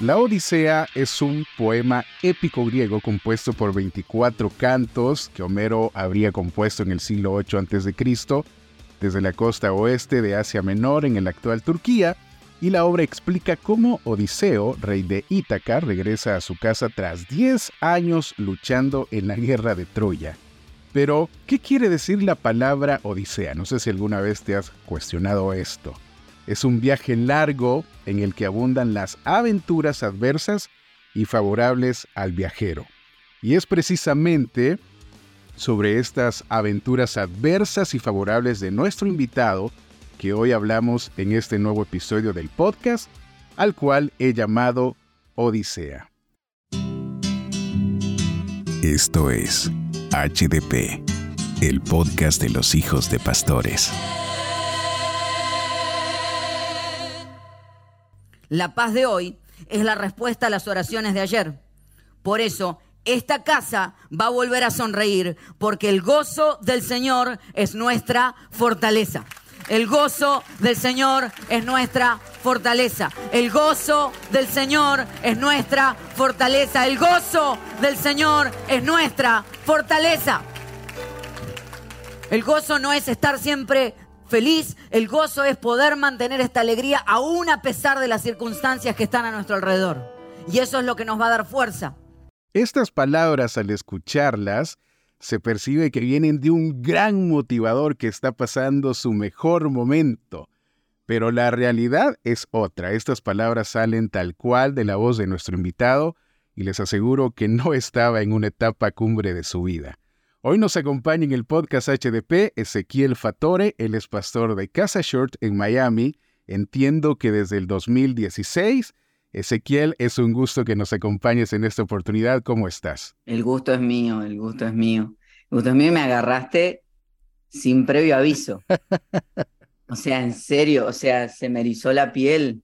La Odisea es un poema épico griego compuesto por 24 cantos que Homero habría compuesto en el siglo 8 a.C. desde la costa oeste de Asia Menor en la actual Turquía, y la obra explica cómo Odiseo, rey de Ítaca, regresa a su casa tras 10 años luchando en la guerra de Troya. Pero, ¿qué quiere decir la palabra Odisea? No sé si alguna vez te has cuestionado esto. Es un viaje largo en el que abundan las aventuras adversas y favorables al viajero. Y es precisamente sobre estas aventuras adversas y favorables de nuestro invitado que hoy hablamos en este nuevo episodio del podcast, al cual he llamado Odisea. Esto es HDP, el podcast de los hijos de pastores. La paz de hoy es la respuesta a las oraciones de ayer. Por eso, esta casa va a volver a sonreír, porque el gozo del Señor es nuestra fortaleza. El gozo del Señor es nuestra fortaleza. El gozo del Señor es nuestra fortaleza. El gozo del Señor es nuestra fortaleza. El gozo no es estar siempre feliz, el gozo es poder mantener esta alegría aún a pesar de las circunstancias que están a nuestro alrededor. Y eso es lo que nos va a dar fuerza. Estas palabras, al escucharlas, se percibe que vienen de un gran motivador que está pasando su mejor momento. Pero la realidad es otra. Estas palabras salen tal cual de la voz de nuestro invitado y les aseguro que no estaba en una etapa cumbre de su vida. Hoy nos acompaña en el podcast HDP Ezequiel Fatore, él es pastor de Casa Short en Miami. Entiendo que desde el 2016 Ezequiel, es un gusto que nos acompañes en esta oportunidad. ¿Cómo estás? El gusto es mío, el gusto es mío. El gusto es mío me agarraste sin previo aviso. O sea, en serio, o sea, se me erizó la piel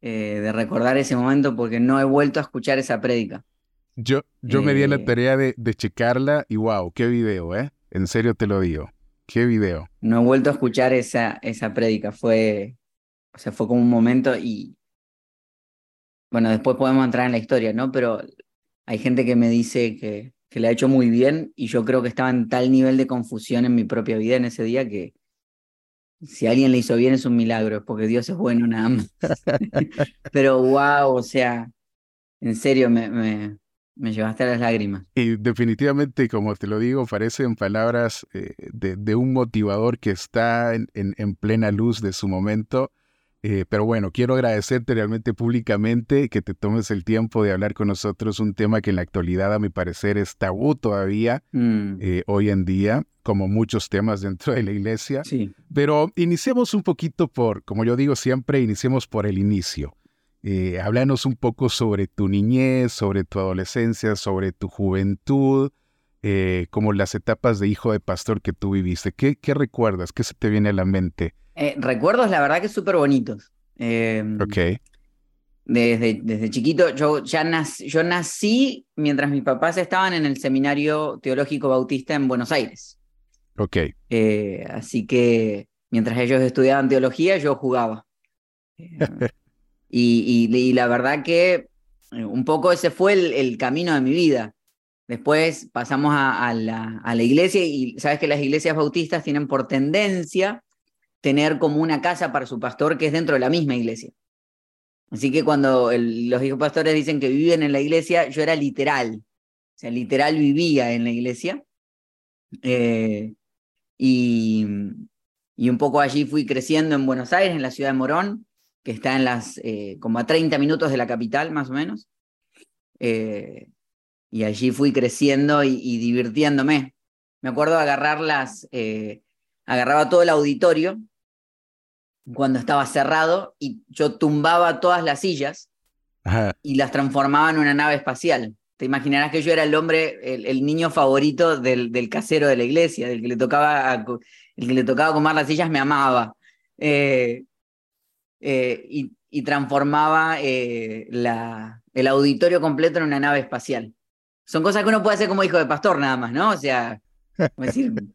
eh, de recordar ese momento porque no he vuelto a escuchar esa prédica. Yo, yo me di la eh, tarea de, de checarla y wow, qué video, ¿eh? En serio te lo digo. Qué video. No he vuelto a escuchar esa, esa prédica. Fue, o sea, fue como un momento y, bueno, después podemos entrar en la historia, ¿no? Pero hay gente que me dice que, que le ha hecho muy bien y yo creo que estaba en tal nivel de confusión en mi propia vida en ese día que si alguien le hizo bien es un milagro, es porque Dios es bueno nada más. Pero wow, o sea, en serio me, me, me, llevaste a las lágrimas. Y definitivamente, como te lo digo, parecen palabras eh, de, de, un motivador que está en, en, en plena luz de su momento eh, pero bueno, quiero agradecerte realmente públicamente que te tomes el tiempo de hablar con nosotros un tema que en la actualidad a mi parecer es tabú todavía mm. eh, hoy en día, como muchos temas dentro de la iglesia. Sí. Pero iniciemos un poquito por, como yo digo siempre, iniciemos por el inicio. Eh, háblanos un poco sobre tu niñez, sobre tu adolescencia, sobre tu juventud, eh, como las etapas de hijo de pastor que tú viviste. ¿Qué, qué recuerdas? ¿Qué se te viene a la mente? Eh, recuerdos, la verdad que súper bonitos. Em, ok. Desde, desde chiquito, yo ya nací, yo nací mientras mis papás estaban en el Seminario Teológico Bautista en Buenos Aires. Ok. Eh, así que mientras ellos estudiaban teología, yo jugaba. y, la verdad que un poco ese fue el, camino de mi vida. Después pasamos a, a, la, a, la, iglesia y sabes que las iglesias bautistas tienen por tendencia tener como una casa para su pastor que es dentro de la misma iglesia. Así que cuando los hijos pastores dicen que viven en la iglesia, yo era literal, o sea, literal vivía en la iglesia. Eh, y, y, un poco allí fui creciendo en Buenos Aires, en la ciudad de Morón, que está en las, eh, como a 30 minutos de la capital, más o menos. Eh, y allí fui creciendo y, y, divirtiéndome. Me acuerdo agarrar las, eh, agarraba todo el auditorio cuando estaba cerrado y yo tumbaba todas las sillas y las transformaba en una nave espacial. Te imaginarás que yo era el hombre, el, niño favorito del, del, casero de la iglesia, del que le tocaba, el que le tocaba comer las sillas me amaba. Eh, eh, y, y, transformaba eh, la, el auditorio completo en una nave espacial. Son cosas que uno puede hacer como hijo de pastor nada más, ¿no? O sea, decir,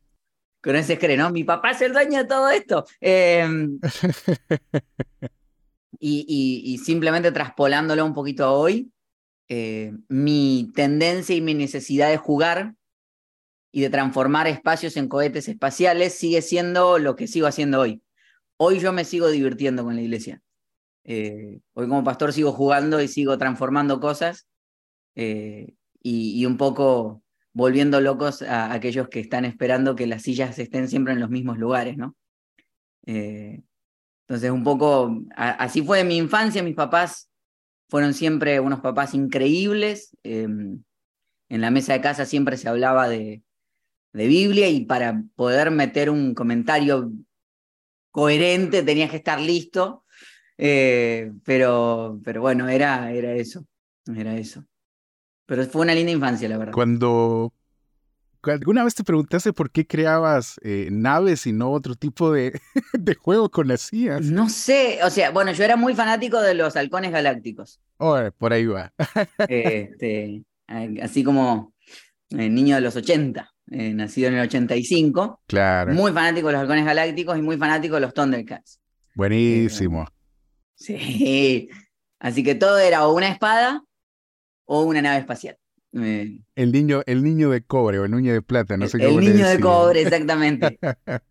con ese cree, ¿no? Mi papá es el dueño de todo esto. Em, y, simplemente traspolándolo un poquito a hoy, eh, mi tendencia y mi necesidad de jugar y de transformar espacios en cohetes espaciales sigue siendo lo que sigo haciendo hoy. Hoy yo me sigo divirtiendo con la iglesia. Eh, hoy como pastor sigo jugando y sigo transformando cosas eh, y, un poco volviendo locos a, aquellos que están esperando que las sillas estén siempre en los mismos lugares, ¿no? Eh, entonces, un poco, así fue mi infancia, mis papás fueron siempre unos papás increíbles. Em, en la mesa de casa siempre se hablaba de Biblia y para poder meter un comentario coherente tenías que estar listo. Eh, pero, pero bueno, era, era eso. Era eso. Pero fue una linda infancia, la verdad. Cuando ¿Alguna vez te preguntaste por qué creabas eh, naves y no otro tipo de, de juego con las CIA? No sé, o sea, bueno, yo era muy fanático de los halcones galácticos. Oh, por ahí va. este, así como el niño de los 80, eh, nacido en el 85. Claro. Muy fanático de los halcones galácticos y muy fanático de los Thundercats. Buenísimo. Eh, sí. Así que todo era o una espada o una nave espacial. El niño, el niño de cobre o el niño de plata, no sé cómo El niño de cobre, exactamente.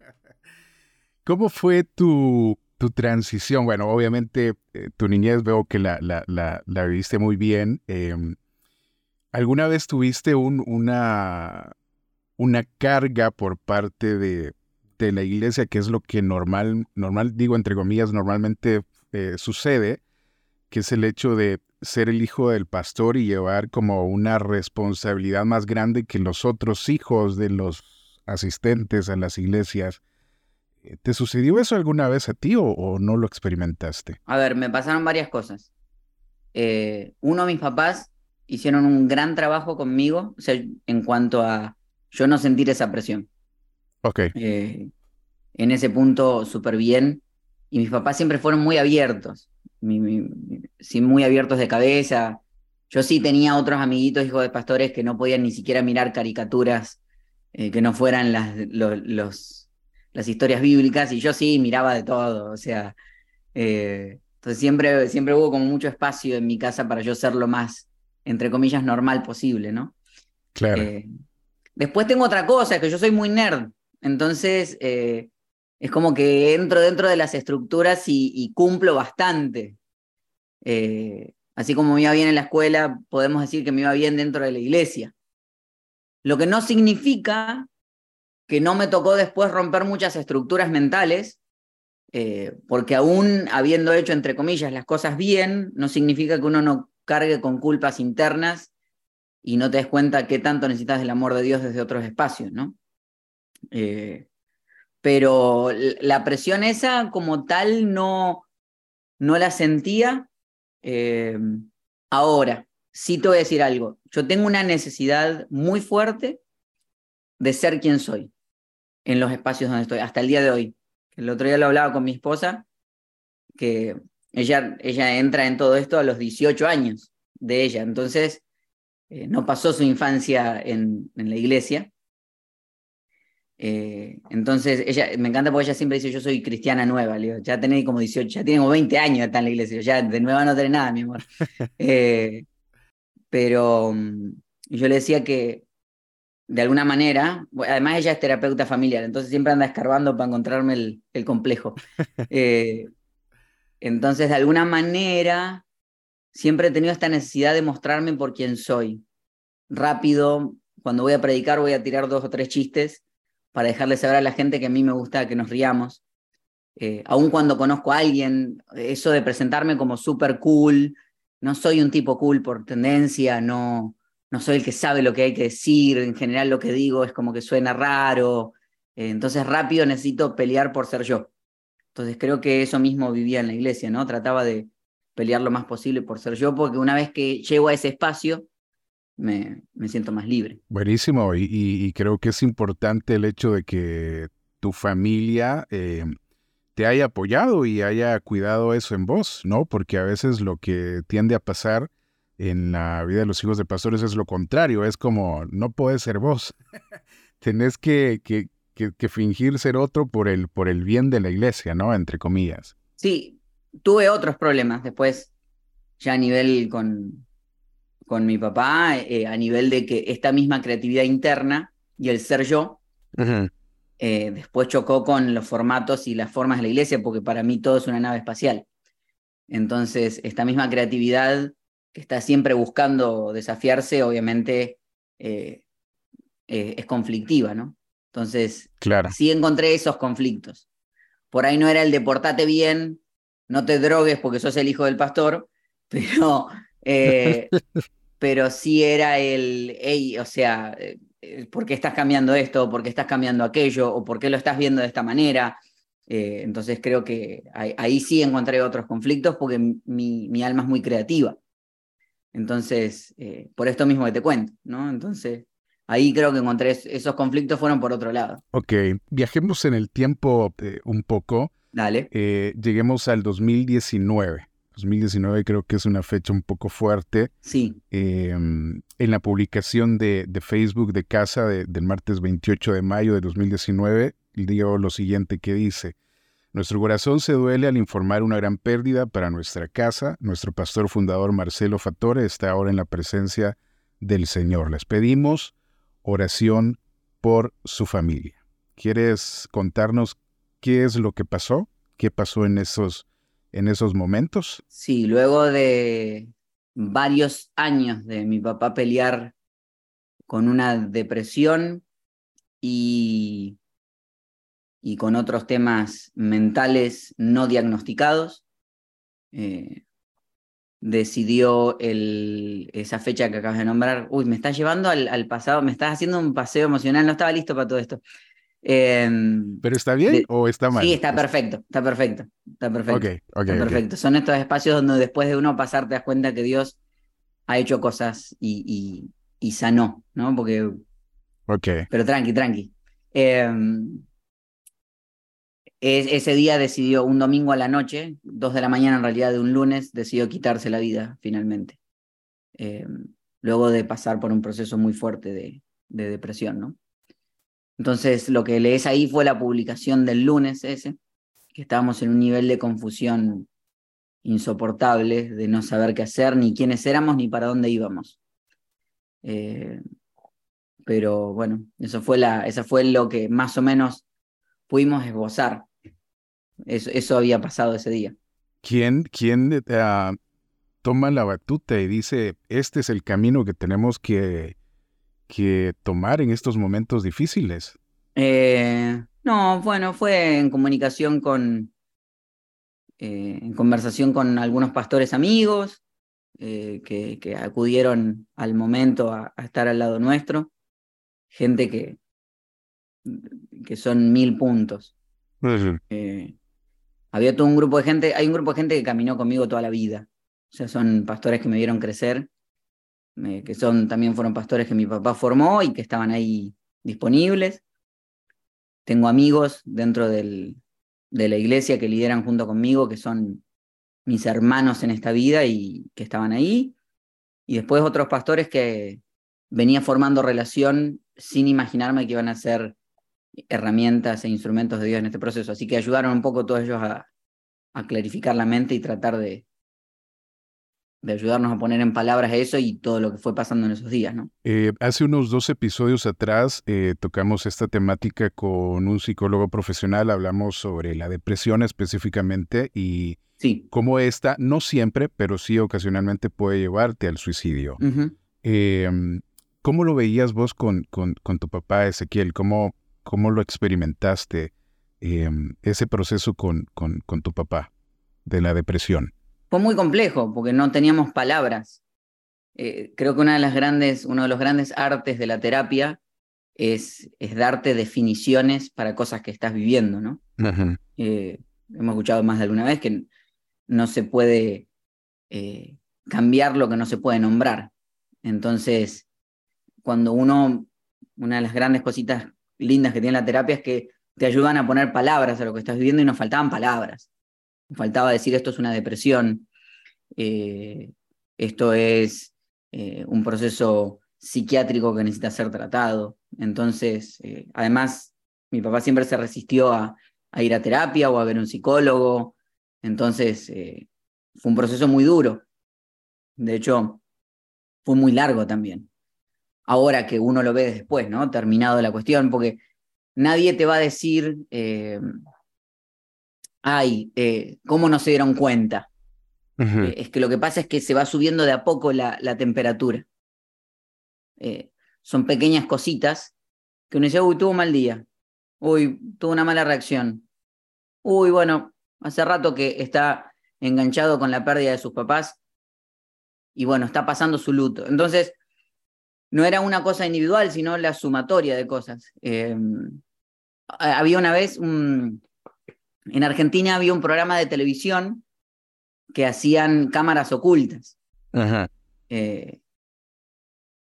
¿Cómo fue tu, tu transición? Bueno, obviamente eh, tu niñez veo que la, la, la, viviste muy bien. Em, ¿Alguna vez tuviste un, una, una carga por parte de, de, la iglesia, que es lo que normal, normal, digo entre comillas, normalmente eh, sucede, que es el hecho de ser el hijo del pastor y llevar como una responsabilidad más grande que los otros hijos de los asistentes a las iglesias. Eh, ¿Te sucedió eso alguna vez a ti o, no lo experimentaste? A ver, me pasaron varias cosas. Eh, uno, mis papás hicieron un gran trabajo conmigo, o sea, en cuanto a yo no sentir esa presión. Ok. Eh, en ese punto, súper bien. Y mis papás siempre fueron muy abiertos sí, muy abiertos de cabeza. Yo sí tenía otros amiguitos, hijos de pastores, que no podían ni siquiera mirar caricaturas eh, que no fueran las, los, las historias bíblicas, y yo sí miraba de todo, o sea, eh, entonces siempre, siempre hubo como mucho espacio en mi casa para yo ser lo más, entre comillas, normal posible, ¿no? Claro. Eh, después tengo otra cosa, que yo soy muy nerd, entonces es como que entro dentro de las estructuras y, cumplo bastante. Eh, así como me iba bien en la escuela, podemos decir que me iba bien dentro de la iglesia. Lo que no significa que no me tocó después romper muchas estructuras mentales, eh, porque aún habiendo hecho, entre comillas, las cosas bien, no significa que uno no cargue con culpas internas y no te des cuenta qué tanto necesitas del amor de Dios desde otros espacios, ¿no? Eh, pero la presión esa como tal no, no la sentía. Eh, ahora, sí te voy a decir algo, yo tengo una necesidad muy fuerte de ser quien soy en los espacios donde estoy, hasta el día de hoy. El otro día lo hablaba con mi esposa, que ella, ella entra en todo esto a los 18 años de ella, entonces eh, no pasó su infancia en, en la iglesia, eh, entonces, ella, me encanta porque ella siempre dice, yo soy cristiana nueva, le digo, ya tenés como 18, ya tiene como 20 años está en la iglesia, ya de nueva no tenés nada, mi amor. Eh, pero mm, yo le decía que, de alguna manera, además ella es terapeuta familiar, entonces siempre anda escarbando para encontrarme el, el complejo. Entonces, de alguna manera, siempre he tenido esta necesidad de mostrarme por quien soy. Rápido, cuando voy a predicar voy a tirar dos o tres chistes para dejarle saber a la gente que a mí me gusta que nos riamos. Eh, aun cuando conozco a alguien, eso de presentarme como súper cool, no soy un tipo cool por tendencia, no, no soy el que sabe lo que hay que decir, en general lo que digo es como que suena raro, eh, entonces rápido necesito pelear por ser yo. Entonces creo que eso mismo vivía en la iglesia, ¿no? Trataba de pelear lo más posible por ser yo, porque una vez que llego a ese espacio, me, siento más libre. Buenísimo, y, creo que es importante el hecho de que tu familia eh, te haya apoyado y haya cuidado eso en vos, ¿no? Porque a veces lo que tiende a pasar en la vida de los hijos de pastores es lo contrario, es como, no puedes ser vos, tenés que, que, fingir ser otro por el, por el bien de la iglesia, ¿no? Entre comillas. Sí, tuve otros problemas después, ya a nivel con, con mi papá, eh, a nivel de que esta misma creatividad interna y el ser yo, eh, después chocó con los formatos y las formas de la iglesia, porque para mí todo es una nave espacial. Entonces, esta misma creatividad que está siempre buscando desafiarse, obviamente eh, es conflictiva, ¿no? Entonces, claro. sí encontré esos conflictos. Por ahí no era el de portate bien, no te drogues porque sos el hijo del pastor, pero, eh, pero sí era el, hey, o sea, eh, ¿por qué estás cambiando esto? ¿Por qué estás cambiando aquello? ¿O por qué lo estás viendo de esta manera? Eh, entonces creo que ahí, sí encontré otros conflictos porque mi, mi alma es muy creativa. Entonces, por esto mismo que te cuento, ¿no? Entonces, ahí creo que encontré esos conflictos fueron por otro lado. Ok, viajemos en el tiempo un poco. Dale. Eh, lleguemos al 2019. 2019 creo que es una fecha un poco fuerte. Sí. Em, en la publicación de, Facebook de Casa del martes 28 de mayo de 2019, digo lo siguiente que dice. Nuestro corazón se duele al informar una gran pérdida para nuestra casa. Nuestro pastor fundador Marcelo Fatore está ahora en la presencia del Señor. Les pedimos oración por su familia. ¿Quieres contarnos qué es lo que pasó, qué pasó en esos, en esos momentos. Sí, luego de varios años de mi papá pelear con una depresión y, y con otros temas mentales no diagnosticados, eh, decidió el, esa fecha que acabas de nombrar, uy, me estás llevando al, al, pasado, me estás haciendo un paseo emocional, no estaba listo para todo esto. Em, ¿Pero está bien o está mal? Sí, está perfecto, está perfecto, está perfecto. Está perfecto. Son estos espacios donde después de uno pasar te das cuenta que Dios ha hecho cosas y, y, sanó, ¿no? Porque... Ok. Pero tranqui, tranqui. Em, ese día decidió, un domingo a la noche, dos de la mañana en realidad de un lunes, decidió quitarse la vida finalmente. Em, luego de pasar por un proceso muy fuerte de, de depresión, ¿no? Entonces, lo que lees ahí fue la publicación del lunes ese, que estábamos en un nivel de confusión insoportable, de no saber qué hacer, ni quiénes éramos, ni para dónde íbamos. Eh, pero bueno, eso fue, la, eso fue lo que más o menos pudimos esbozar. Eso, eso había pasado ese día. ¿Quién, quién uh, toma la batuta y dice, este es el camino que tenemos que que tomar en estos momentos difíciles? Eh, no, bueno, fue en comunicación con, eh, en conversación con algunos pastores amigos eh, que, que, acudieron al momento a, estar al lado nuestro, gente que, que son mil puntos. había todo un grupo de gente, hay un grupo de gente que caminó conmigo toda la vida, o sea, son pastores que me vieron crecer que son, también fueron pastores que mi papá formó y que estaban ahí disponibles. Tengo amigos dentro del, de la iglesia que lideran junto conmigo, que son mis hermanos en esta vida y que estaban ahí. Y después otros pastores que venía formando relación sin imaginarme que iban a ser herramientas e instrumentos de Dios en este proceso. Así que ayudaron un poco todos ellos a, a clarificar la mente y tratar de, de ayudarnos a poner en palabras eso y todo lo que fue pasando en esos días, ¿no? Eh, hace unos dos episodios atrás eh, tocamos esta temática con un psicólogo profesional, hablamos sobre la depresión específicamente y cómo esta, no siempre, pero sí ocasionalmente puede llevarte al suicidio. Em, ¿Cómo lo veías vos con, con, con, tu papá, Ezequiel? ¿Cómo, cómo lo experimentaste, em, ese proceso con, con, con tu papá de la depresión? Fue muy complejo porque no teníamos palabras. Eh, creo que una de las grandes, uno de los grandes artes de la terapia es, es darte definiciones para cosas que estás viviendo, ¿no? Eh, hemos escuchado más de alguna vez que no se puede eh, cambiar lo que no se puede nombrar. Entonces, cuando uno, una de las grandes cositas lindas que tiene la terapia es que te ayudan a poner palabras a lo que estás viviendo y nos faltaban palabras faltaba decir esto es una depresión, eh, esto es eh, un proceso psiquiátrico que necesita ser tratado. Entonces, eh, además, mi papá siempre se resistió a, ir a terapia o a ver un psicólogo. Entonces, fue un proceso muy duro. De hecho, fue muy largo también. Ahora que uno lo ve después, ¿no? Terminado la cuestión, porque nadie te va a decir, ay, eh, ¿cómo no se dieron cuenta? Eh, es que lo que pasa es que se va subiendo de a poco la, la temperatura. son pequeñas cositas que uno dice, uy, tuvo un mal día, uy, tuvo una mala reacción, uy, bueno, hace rato que está enganchado con la pérdida de sus papás y bueno, está pasando su luto. Entonces, no era una cosa individual, sino la sumatoria de cosas. Había una vez, un, en Argentina había un programa de televisión que hacían cámaras ocultas. Eh,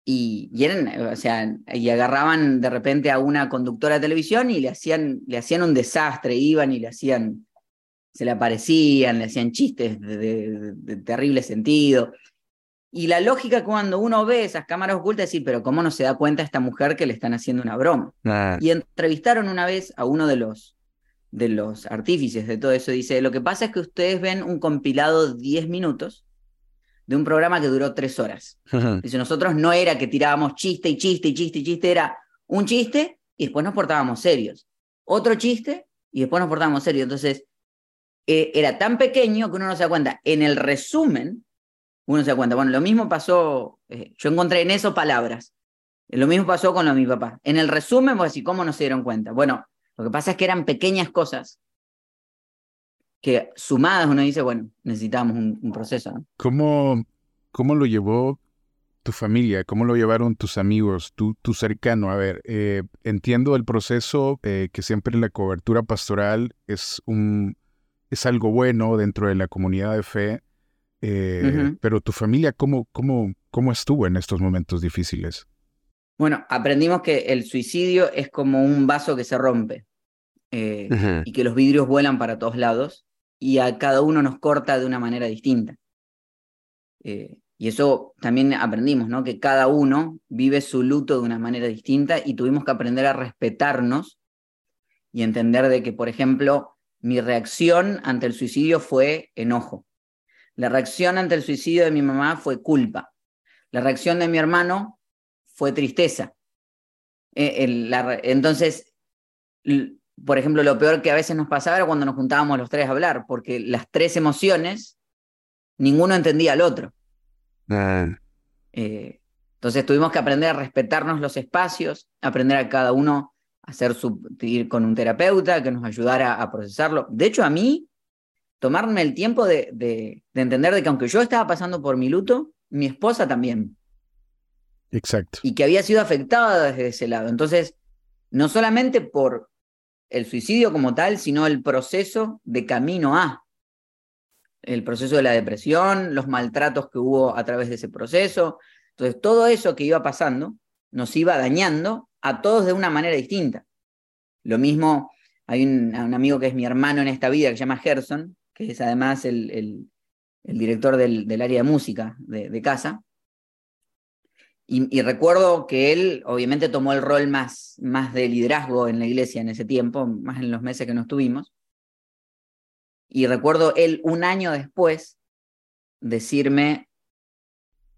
y, y, eran, o sea, y agarraban de repente a una conductora de televisión y le hacían, le hacían un desastre, iban y le hacían, se le aparecían, le hacían chistes de terrible sentido. Y la lógica cuando uno ve esas cámaras ocultas es decir, pero ¿cómo no se da cuenta esta mujer que le están haciendo una broma? Y entrevistaron una vez a uno de los, de los artífices de todo eso. Dice, lo que pasa es que ustedes ven un compilado de 10 minutos de un programa que duró 3 horas. Dice, nosotros no era que tirábamos chiste y chiste y chiste y chiste, era un chiste y después nos portábamos serios. Otro chiste y después nos portábamos serios. Entonces, eh, era tan pequeño que uno no se da cuenta. En el resumen, uno se da cuenta. Bueno, lo mismo pasó, eh, yo encontré en eso palabras. Lo mismo pasó con lo de mi papá. En el resumen, vos decís, ¿cómo no se dieron cuenta? Bueno, lo que pasa es que eran pequeñas cosas que sumadas uno dice, bueno, necesitamos un, proceso. ¿Cómo, ¿Cómo lo llevó tu familia? ¿Cómo lo llevaron tus amigos, tu, tu cercano? A ver, eh, entiendo el proceso, eh, que siempre la cobertura pastoral es, un, es algo bueno dentro de la comunidad de fe, eh, pero tu familia, ¿cómo, cómo, ¿cómo estuvo en estos momentos difíciles? Bueno, aprendimos que el suicidio es como un vaso que se rompe eh, y que los vidrios vuelan para todos lados y a cada uno nos corta de una manera distinta. Eh, y eso también aprendimos, ¿no? Que cada uno vive su luto de una manera distinta y tuvimos que aprender a respetarnos y entender de que, por ejemplo, mi reacción ante el suicidio fue enojo. La reacción ante el suicidio de mi mamá fue culpa. La reacción de mi hermano fue tristeza. Eh, entonces, por ejemplo, lo peor que a veces nos pasaba era cuando nos juntábamos los tres a hablar, porque las tres emociones, ninguno entendía al otro. Eh, entonces tuvimos que aprender a respetarnos los espacios, aprender a cada uno a hacer su, ir con un terapeuta que nos ayudara a procesarlo. De hecho, a mí tomarme el tiempo de, de, entender de que aunque yo estaba pasando por mi luto, mi esposa también. Exacto. Y que había sido afectada desde ese lado. Entonces, no solamente por el suicidio como tal, sino el proceso de camino a. El proceso de la depresión, los maltratos que hubo a través de ese proceso. Entonces, todo eso que iba pasando nos iba dañando a todos de una manera distinta. Lo mismo, hay un, amigo que es mi hermano en esta vida que se llama Gerson, que es además el, el, director del, del, área de música de, casa. Y, recuerdo que él obviamente tomó el rol más, más de liderazgo en la iglesia en ese tiempo, más en los meses que no estuvimos. Y recuerdo él un año después decirme,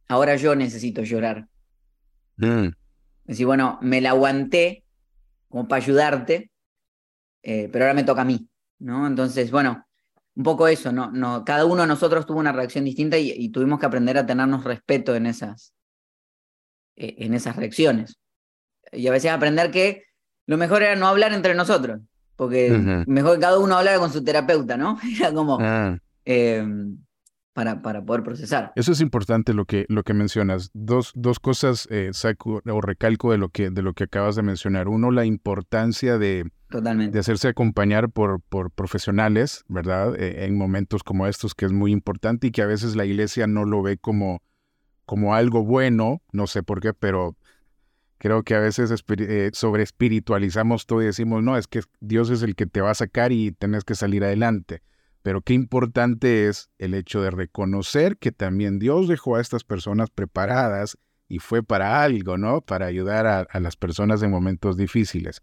ahora yo necesito llorar. Mm. Decir, bueno, me la aguanté como para ayudarte, eh, pero ahora me toca a mí, ¿no? Entonces, bueno, un poco eso, ¿no? no cada uno de nosotros tuvo una reacción distinta y, tuvimos que aprender a tenernos respeto en esas, en esas reacciones. Y a veces aprender que lo mejor era no hablar entre nosotros, porque mejor que cada uno hablara con su terapeuta, ¿no? Era como... Ah. Em, para, para, poder procesar. Eso es importante lo que, lo que mencionas. Dos, dos cosas eh, saco o recalco de lo, que, de lo que acabas de mencionar. Uno, la importancia de, Totalmente. de hacerse acompañar por, por profesionales, ¿verdad? E, en momentos como estos, que es muy importante y que a veces la iglesia no lo ve como, como algo bueno, no sé por qué, pero creo que a veces eh, sobre espiritualizamos todo y decimos, no, es que Dios es el que te va a sacar y tenés que salir adelante. Pero qué importante es el hecho de reconocer que también Dios dejó a estas personas preparadas y fue para algo, ¿no? Para ayudar a, las personas en momentos difíciles.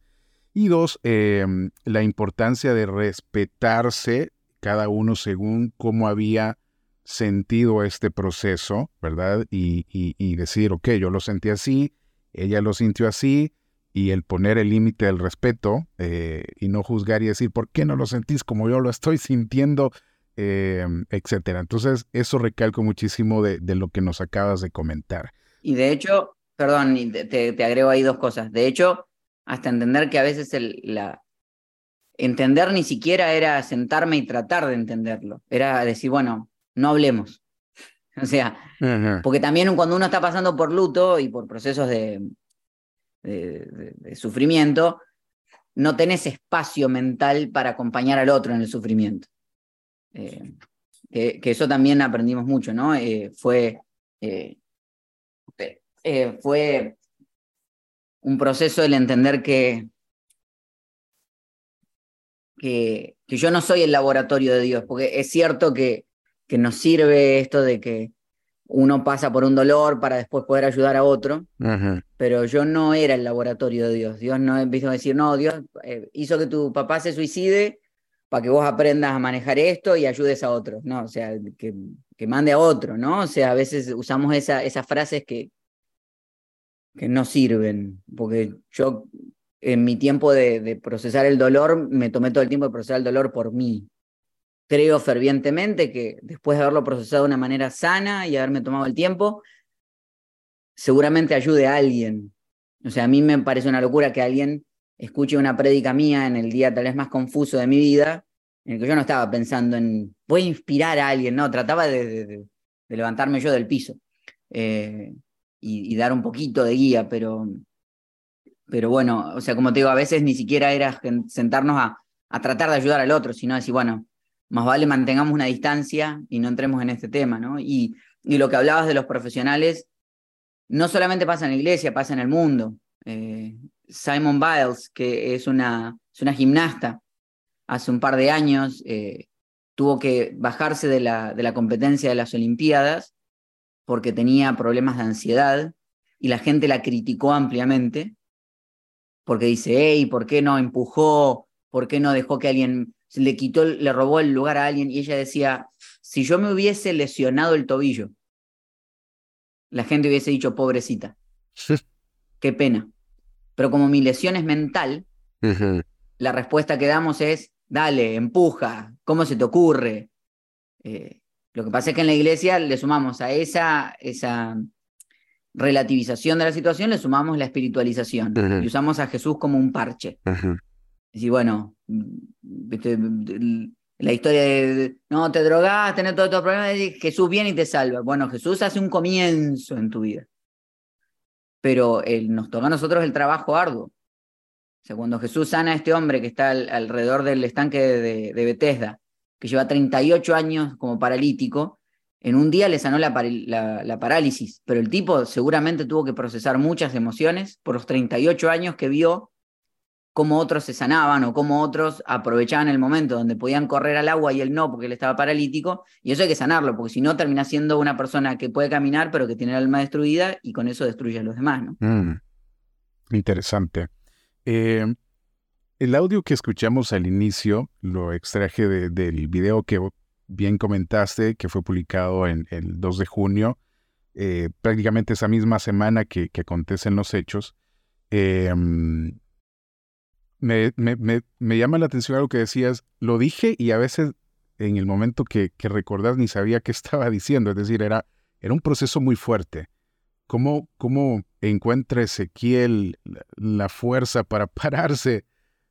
Y dos, em, la importancia de respetarse cada uno según cómo había sentido este proceso, ¿verdad? Y, y, decir, ok, yo lo sentí así, ella lo sintió así, y el poner el límite del respeto eh, y no juzgar y decir, ¿por qué no lo sentís como yo lo estoy sintiendo? Eh, etcétera. Entonces, eso recalco muchísimo de, de, lo que nos acabas de comentar. Y de hecho, perdón, te, te, agrego ahí dos cosas. De hecho, hasta entender que a veces el, la, entender ni siquiera era sentarme y tratar de entenderlo. Era decir, bueno, no hablemos. O sea, porque también cuando uno está pasando por luto y por procesos de, de, sufrimiento, no tenés espacio mental para acompañar al otro en el sufrimiento. Eh, que, eso también aprendimos mucho, ¿no? Eh, fue, eh, fue un proceso el entender que, que, que, yo no soy el laboratorio de Dios, porque es cierto que que nos sirve esto de que uno pasa por un dolor para después poder ayudar a otro, pero yo no era el laboratorio de Dios. Dios no empezó a decir, no, Dios eh, hizo que tu papá se suicide para que vos aprendas a manejar esto y ayudes a otros, ¿no? O sea, que, que mande a otro, ¿no? O sea, a veces usamos esa, esas frases que, que no sirven, porque yo en mi tiempo de, de procesar el dolor, me tomé todo el tiempo de procesar el dolor por mí, creo fervientemente que después de haberlo procesado de una manera sana y haberme tomado el tiempo, seguramente ayude a alguien. O sea, a mí me parece una locura que alguien escuche una prédica mía en el día tal vez más confuso de mi vida, en el que yo no estaba pensando en, voy a inspirar a alguien, no, trataba de, levantarme yo del piso eh, y, dar un poquito de guía, pero, pero bueno, o sea, como te digo, a veces ni siquiera era sentarnos a, a tratar de ayudar al otro, sino decir, bueno, más vale mantengamos una distancia y no entremos en este tema, ¿no? Y, lo que hablabas de los profesionales, no solamente pasa en la iglesia, pasa en el mundo. Eh, Simon Biles, que es una, es una gimnasta, hace un par de años eh, tuvo que bajarse de la, de la competencia de las Olimpiadas porque tenía problemas de ansiedad y la gente la criticó ampliamente porque dice, hey, ¿por qué no empujó? ¿Por qué no dejó que alguien le quitó, le robó el lugar a alguien y ella decía, si yo me hubiese lesionado el tobillo, la gente hubiese dicho, pobrecita, qué pena. Pero como mi lesión es mental, la respuesta que damos es, dale, empuja, ¿cómo se te ocurre? Eh, lo que pasa es que en la iglesia le sumamos a esa, esa relativización de la situación, le sumamos la espiritualización y usamos a Jesús como un parche. Y bueno, la historia de, no, te drogas, tenés todo, todo problema, Jesús viene y te salva. Bueno, Jesús hace un comienzo en tu vida. Pero nos toca a nosotros el trabajo arduo. O sea, cuando Jesús sana a este hombre que está alrededor del estanque de, de, Bethesda, que lleva 38 años como paralítico, en un día le sanó la, la, parálisis, pero el tipo seguramente tuvo que procesar muchas emociones por los 38 años que vio cómo otros se sanaban o cómo otros aprovechaban el momento donde podían correr al agua y él no porque él estaba paralítico, y eso hay que sanarlo, porque si no termina siendo una persona que puede caminar pero que tiene el alma destruida y con eso destruye a los demás. ¿no? Mm, interesante. Eh, el audio que escuchamos al inicio lo extraje del video que bien comentaste, que fue publicado en el 2 de junio, eh, prácticamente esa misma semana que, que acontecen los hechos. Eh, me, me, me, llama la atención algo que decías, lo dije y a veces en el momento que, que recordás ni sabía qué estaba diciendo, es decir, era, era un proceso muy fuerte. ¿Cómo, cómo encuentra Ezequiel la, fuerza para pararse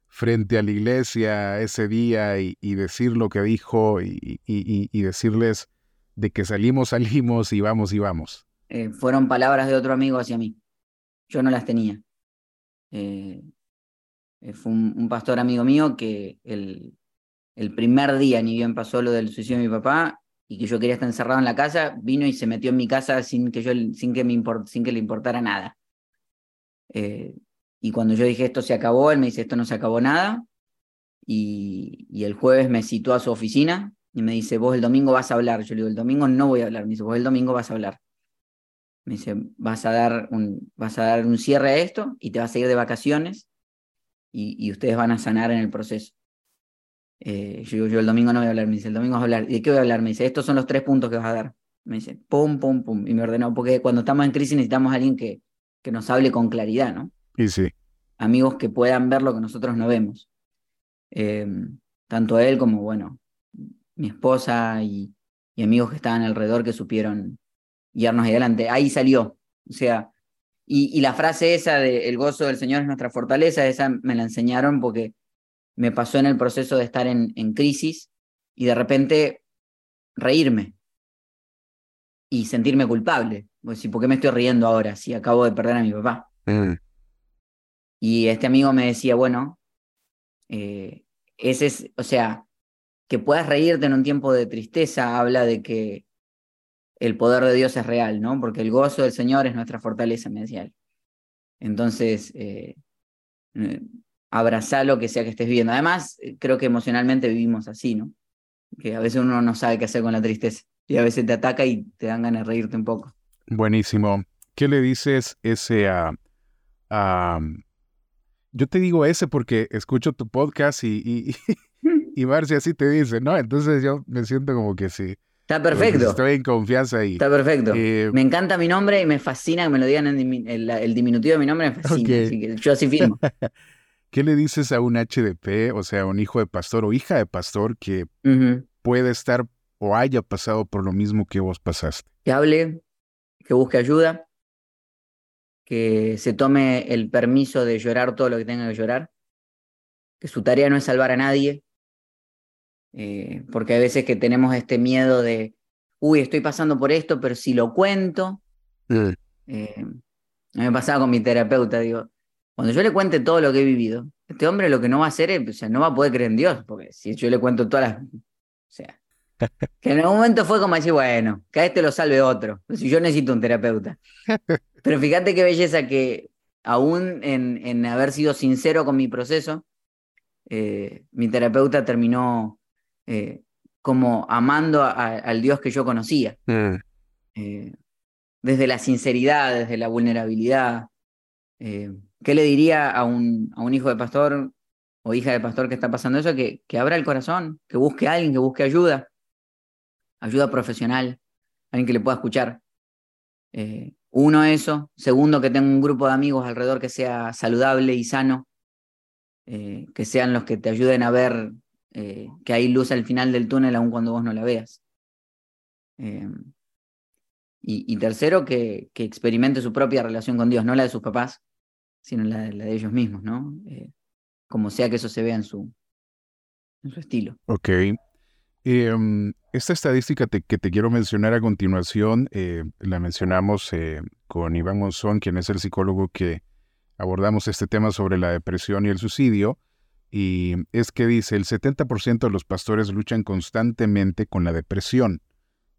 frente a la iglesia ese día y, decir lo que dijo y, y, decirles de que salimos, salimos y vamos y vamos? Eh, fueron palabras de otro amigo hacia mí. Yo no las tenía. Eh, fue un, pastor amigo mío que el, el primer día, ni bien pasó lo del suicidio de mi papá, y que yo quería estar encerrado en la casa, vino y se metió en mi casa sin que, yo, sin que, me sin que le importara nada. Eh, y cuando yo dije esto se acabó, él me dice esto no se acabó nada. Y, y, el jueves me citó a su oficina y me dice, vos el domingo vas a hablar. Yo le digo, el domingo no voy a hablar. Me dice, vos el domingo vas a hablar. Me dice, vas a dar un, vas a dar un cierre a esto y te vas a ir de vacaciones y, ustedes van a sanar en el proceso. Eh, yo digo, yo el domingo no voy a hablar, me dice, el domingo vas a hablar. ¿Y de qué voy a hablar? Me dice, estos son los tres puntos que vas a dar. Me dice, pum, pum, pum. Y me ordenó, porque cuando estamos en crisis necesitamos a alguien que, que nos hable con claridad, ¿no? Y sí. Amigos que puedan ver lo que nosotros no vemos. Em, tanto él como, bueno, mi esposa y, y amigos que estaban alrededor que supieron guiarnos adelante. Ahí salió. O sea, y, y, la frase esa de el gozo del Señor es nuestra fortaleza, esa me la enseñaron porque me pasó en el proceso de estar en, en crisis y de repente reírme y sentirme culpable. Pues, ¿Por qué me estoy riendo ahora si acabo de perder a mi papá? Mm. Y este amigo me decía, bueno, eh, ese es, o sea, que puedas reírte en un tiempo de tristeza habla de que el poder de Dios es real, ¿no? Porque el gozo del Señor es nuestra fortaleza, me decía él. Entonces, eh, eh lo que sea que estés viviendo. Además, eh, creo que emocionalmente vivimos así, ¿no? Que a veces uno no sabe qué hacer con la tristeza y a veces te ataca y te dan ganas de reírte un poco. Buenísimo. ¿Qué le dices ese a... yo te digo ese porque escucho tu podcast y, y, y Marcia así te dice, ¿no? Entonces yo me siento como que sí. Está perfecto. Estoy en confianza ahí. Está perfecto. Eh, me encanta mi nombre y me fascina que me lo digan en el, diminutivo de mi nombre, me fascina. Así que yo así firmo. ¿Qué le dices a un HDP, o sea, un hijo de pastor o hija de pastor que puede estar o haya pasado por lo mismo que vos pasaste? Que hable, que busque ayuda, que se tome el permiso de llorar todo lo que tenga que llorar, que su tarea no es salvar a nadie, eh, porque hay veces que tenemos este miedo de, uy, estoy pasando por esto, pero si lo cuento, mm. eh, me pasaba con mi terapeuta, digo, cuando yo le cuente todo lo que he vivido, este hombre lo que no va a hacer es, o sea, no va a poder creer en Dios, porque si yo le cuento todas las... O sea, que en algún momento fue como decir, bueno, que a este lo salve otro, si yo necesito un terapeuta. Pero fíjate qué belleza que aún en, en haber sido sincero con mi proceso, eh, mi terapeuta terminó eh, como amando al Dios que yo conocía. Mm. Eh, desde la sinceridad, desde la vulnerabilidad. ¿Qué le diría a un, a un hijo de pastor o hija de pastor que está pasando eso? Que, que abra el corazón, que busque a alguien, que busque ayuda, ayuda profesional, alguien que le pueda escuchar. Eh, uno, eso. Segundo, que tenga un grupo de amigos alrededor que sea saludable y sano, eh, que sean los que te ayuden a ver eh, que hay luz al final del túnel aun cuando vos no la veas. Y, y, tercero, que, que experimente su propia relación con Dios, no la de sus papás, sino la, de ellos mismos, ¿no? Eh, como sea que eso se vea en su, estilo. Ok. Em, esta estadística que te quiero mencionar a continuación, eh, la mencionamos eh, con Iván Monzón, quien es el psicólogo que abordamos este tema sobre la depresión y el suicidio, y es que dice, el 70% de los pastores luchan constantemente con la depresión,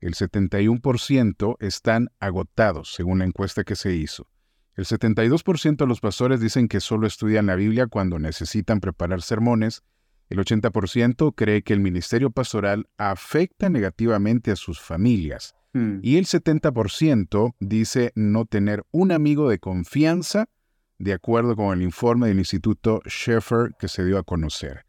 el 71% están agotados, según la encuesta que se hizo. El 72% de los pastores dicen que solo estudian la Biblia cuando necesitan preparar sermones. El 80% cree que el ministerio pastoral afecta negativamente a sus familias. Hmm. Y el 70% dice no tener un amigo de confianza, de acuerdo con el informe del Instituto Schaeffer que se dio a conocer.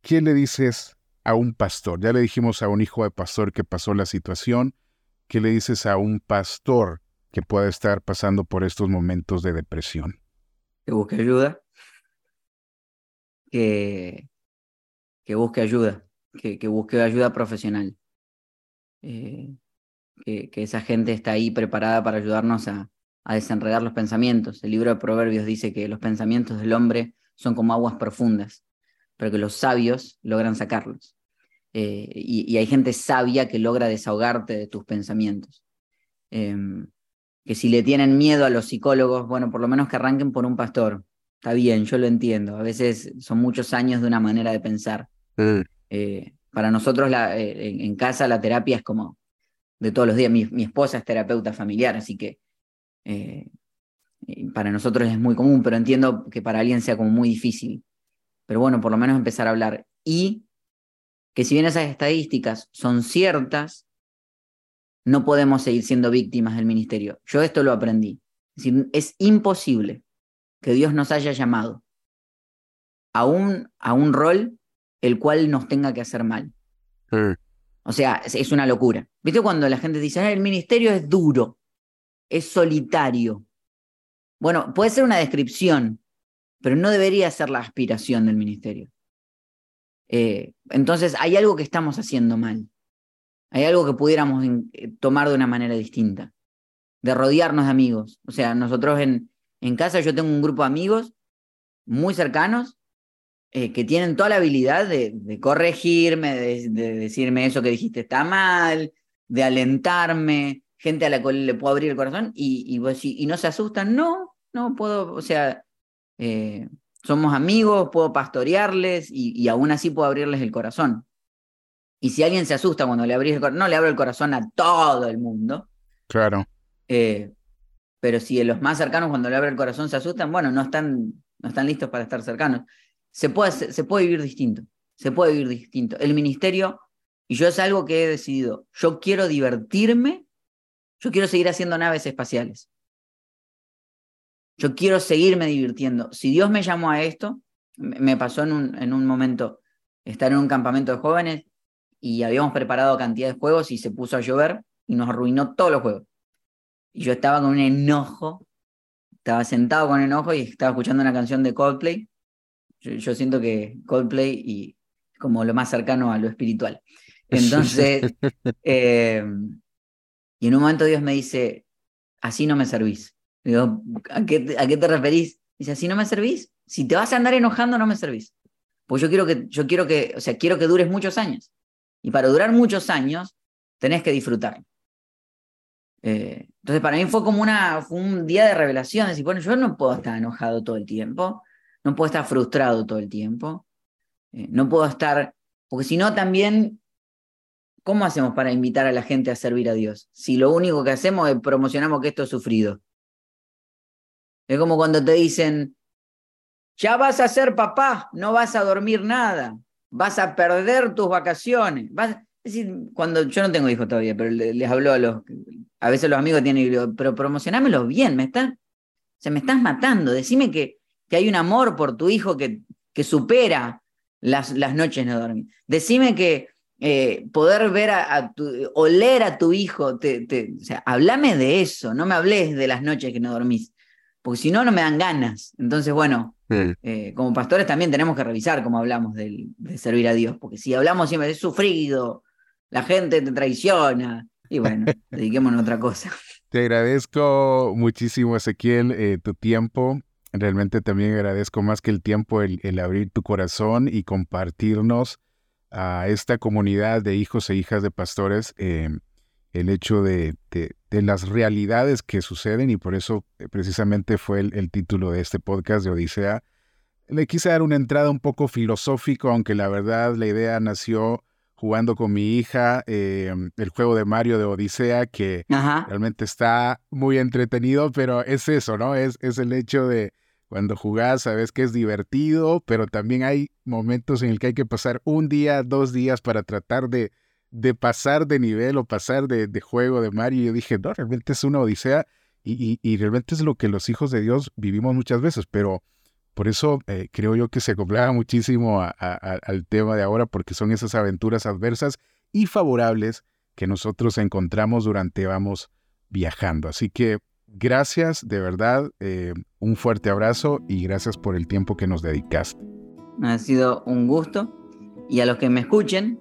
¿Qué le dices a un pastor? Ya le dijimos a un hijo de pastor que pasó la situación. ¿Qué le dices a un pastor que pueda estar pasando por estos momentos de depresión? Que busque ayuda, que, que busque ayuda, que, que, busque ayuda profesional, eh, que, que, esa gente está ahí preparada para ayudarnos a, a desenredar los pensamientos. El libro de Proverbios dice que los pensamientos del hombre son como aguas profundas, pero que los sabios logran sacarlos. Eh, y, y, hay gente sabia que logra desahogarte de tus pensamientos. Em, que si le tienen miedo a los psicólogos, bueno, por lo menos que arranquen por un pastor. Está bien, yo lo entiendo. A veces son muchos años de una manera de pensar. Mm. Eh, para nosotros la, eh, en, casa la terapia es como de todos los días. Mi, esposa es terapeuta familiar, así que eh, para nosotros es muy común, pero entiendo que para alguien sea como muy difícil. Pero bueno, por lo menos empezar a hablar. Y que si bien esas estadísticas son ciertas, no podemos seguir siendo víctimas del ministerio. Yo esto lo aprendí. Es, es imposible que Dios nos haya llamado a un, a un rol el cual nos tenga que hacer mal. O sea, es, una locura. ¿Viste cuando la gente dice, el ministerio es duro, es solitario? Bueno, puede ser una descripción, pero no debería ser la aspiración del ministerio. Eh, entonces, hay algo que estamos haciendo mal. Hay algo que pudiéramos eh, tomar de una manera distinta, de rodearnos de amigos. O sea, nosotros en, en casa yo tengo un grupo de amigos muy cercanos eh, que tienen toda la habilidad de, corregirme, de, decirme eso que dijiste está mal, de alentarme, gente a la cual le puedo abrir el corazón y, y, no se asustan. No, no puedo, o sea, eh, somos amigos, puedo pastorearles y, aún así puedo abrirles el corazón. Y si alguien se asusta cuando le abrís el corazón, no le abro el corazón a todo el mundo. Claro. Eh, pero si los más cercanos cuando le abro el corazón se asustan, bueno, no están, no están listos para estar cercanos se puede, se puede vivir distinto, se puede vivir distinto. El ministerio, y yo es algo que he decidido, yo quiero divertirme, yo quiero seguir haciendo naves espaciales. Yo quiero seguirme divirtiendo. Si Dios me llamó a esto, me pasó en un, en un momento estar en un campamento de jóvenes y habíamos preparado cantidad de juegos y se puso a llover y nos arruinó todos los juegos. Y yo estaba con un enojo, estaba sentado con enojo y estaba escuchando una canción de Coldplay yo, siento que Coldplay y como lo más cercano a lo espiritual. Entonces, em, y en un momento Dios me dice, así no me servís. Digo, ¿a qué, ¿a qué te referís? Dice, así no me servís. Si te vas a andar enojando, no me servís. Pues yo quiero que, yo quiero que, o sea, quiero que dures muchos años. Y para durar muchos años, tenés que disfrutar. Eh, entonces, para mí fue como una, un día de revelación. Decir, bueno, yo no puedo estar enojado todo el tiempo. No puedo estar frustrado todo el tiempo. Eh, no puedo estar, porque si no también, ¿cómo hacemos para invitar a la gente a servir a Dios? Si lo único que hacemos es promocionamos que esto es sufrido. Es como cuando te dicen, ya vas a ser papá, no vas a dormir nada, vas a perder tus vacaciones. Vas... Cuando yo no tengo hijos todavía, pero les, hablo a los, a veces los amigos tienen, pero promocionámelo bien, me están, se me estás matando, decime que que hay un amor por tu hijo que, que supera las, las noches no dormir. Decime que eh, poder ver a, tu, oler a tu hijo, te, o sea, hablame de eso, no me hables de las noches que no dormís, porque si no, no me dan ganas. Entonces, bueno, eh, como pastores también tenemos que revisar cómo hablamos de, servir a Dios, porque si hablamos siempre de sufrido, la gente te traiciona, y bueno, dediquémonos a otra cosa. Te agradezco muchísimo, Ezequiel, eh, tu tiempo. Realmente también agradezco más que el tiempo el, abrir tu corazón y compartirnos a esta comunidad de hijos e hijas de pastores eh, el hecho de, las realidades que suceden y por eso eh, precisamente fue el, título de este podcast de Odisea. Le quise dar una entrada un poco filosófico, aunque la verdad la idea nació jugando con mi hija eh, el juego de Mario de Odisea, que realmente está muy entretenido, pero es eso, ¿no? Es, es el hecho de, cuando jugás sabes que es divertido, pero también hay momentos en el que hay que pasar un día, dos días para tratar de, de pasar de nivel o pasar de, juego de Mario. Y yo dije, no, realmente es una odisea y, y, realmente es lo que los hijos de Dios vivimos muchas veces, pero por eso eh, creo yo que se acoplaba muchísimo al tema de ahora, porque son esas aventuras adversas y favorables que nosotros encontramos durante vamos viajando. Así que gracias, de verdad, eh, un fuerte abrazo y gracias por el tiempo que nos dedicaste. Ha sido un gusto y a los que me escuchen,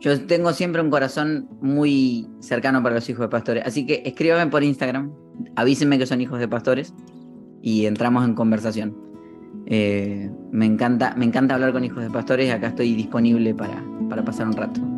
yo tengo siempre un corazón muy cercano para los hijos de pastores, así que escríbame por Instagram, avísenme que son hijos de pastores y entramos en conversación. Eh, me, encanta, me encanta hablar con hijos de pastores acá estoy disponible para, para pasar un rato.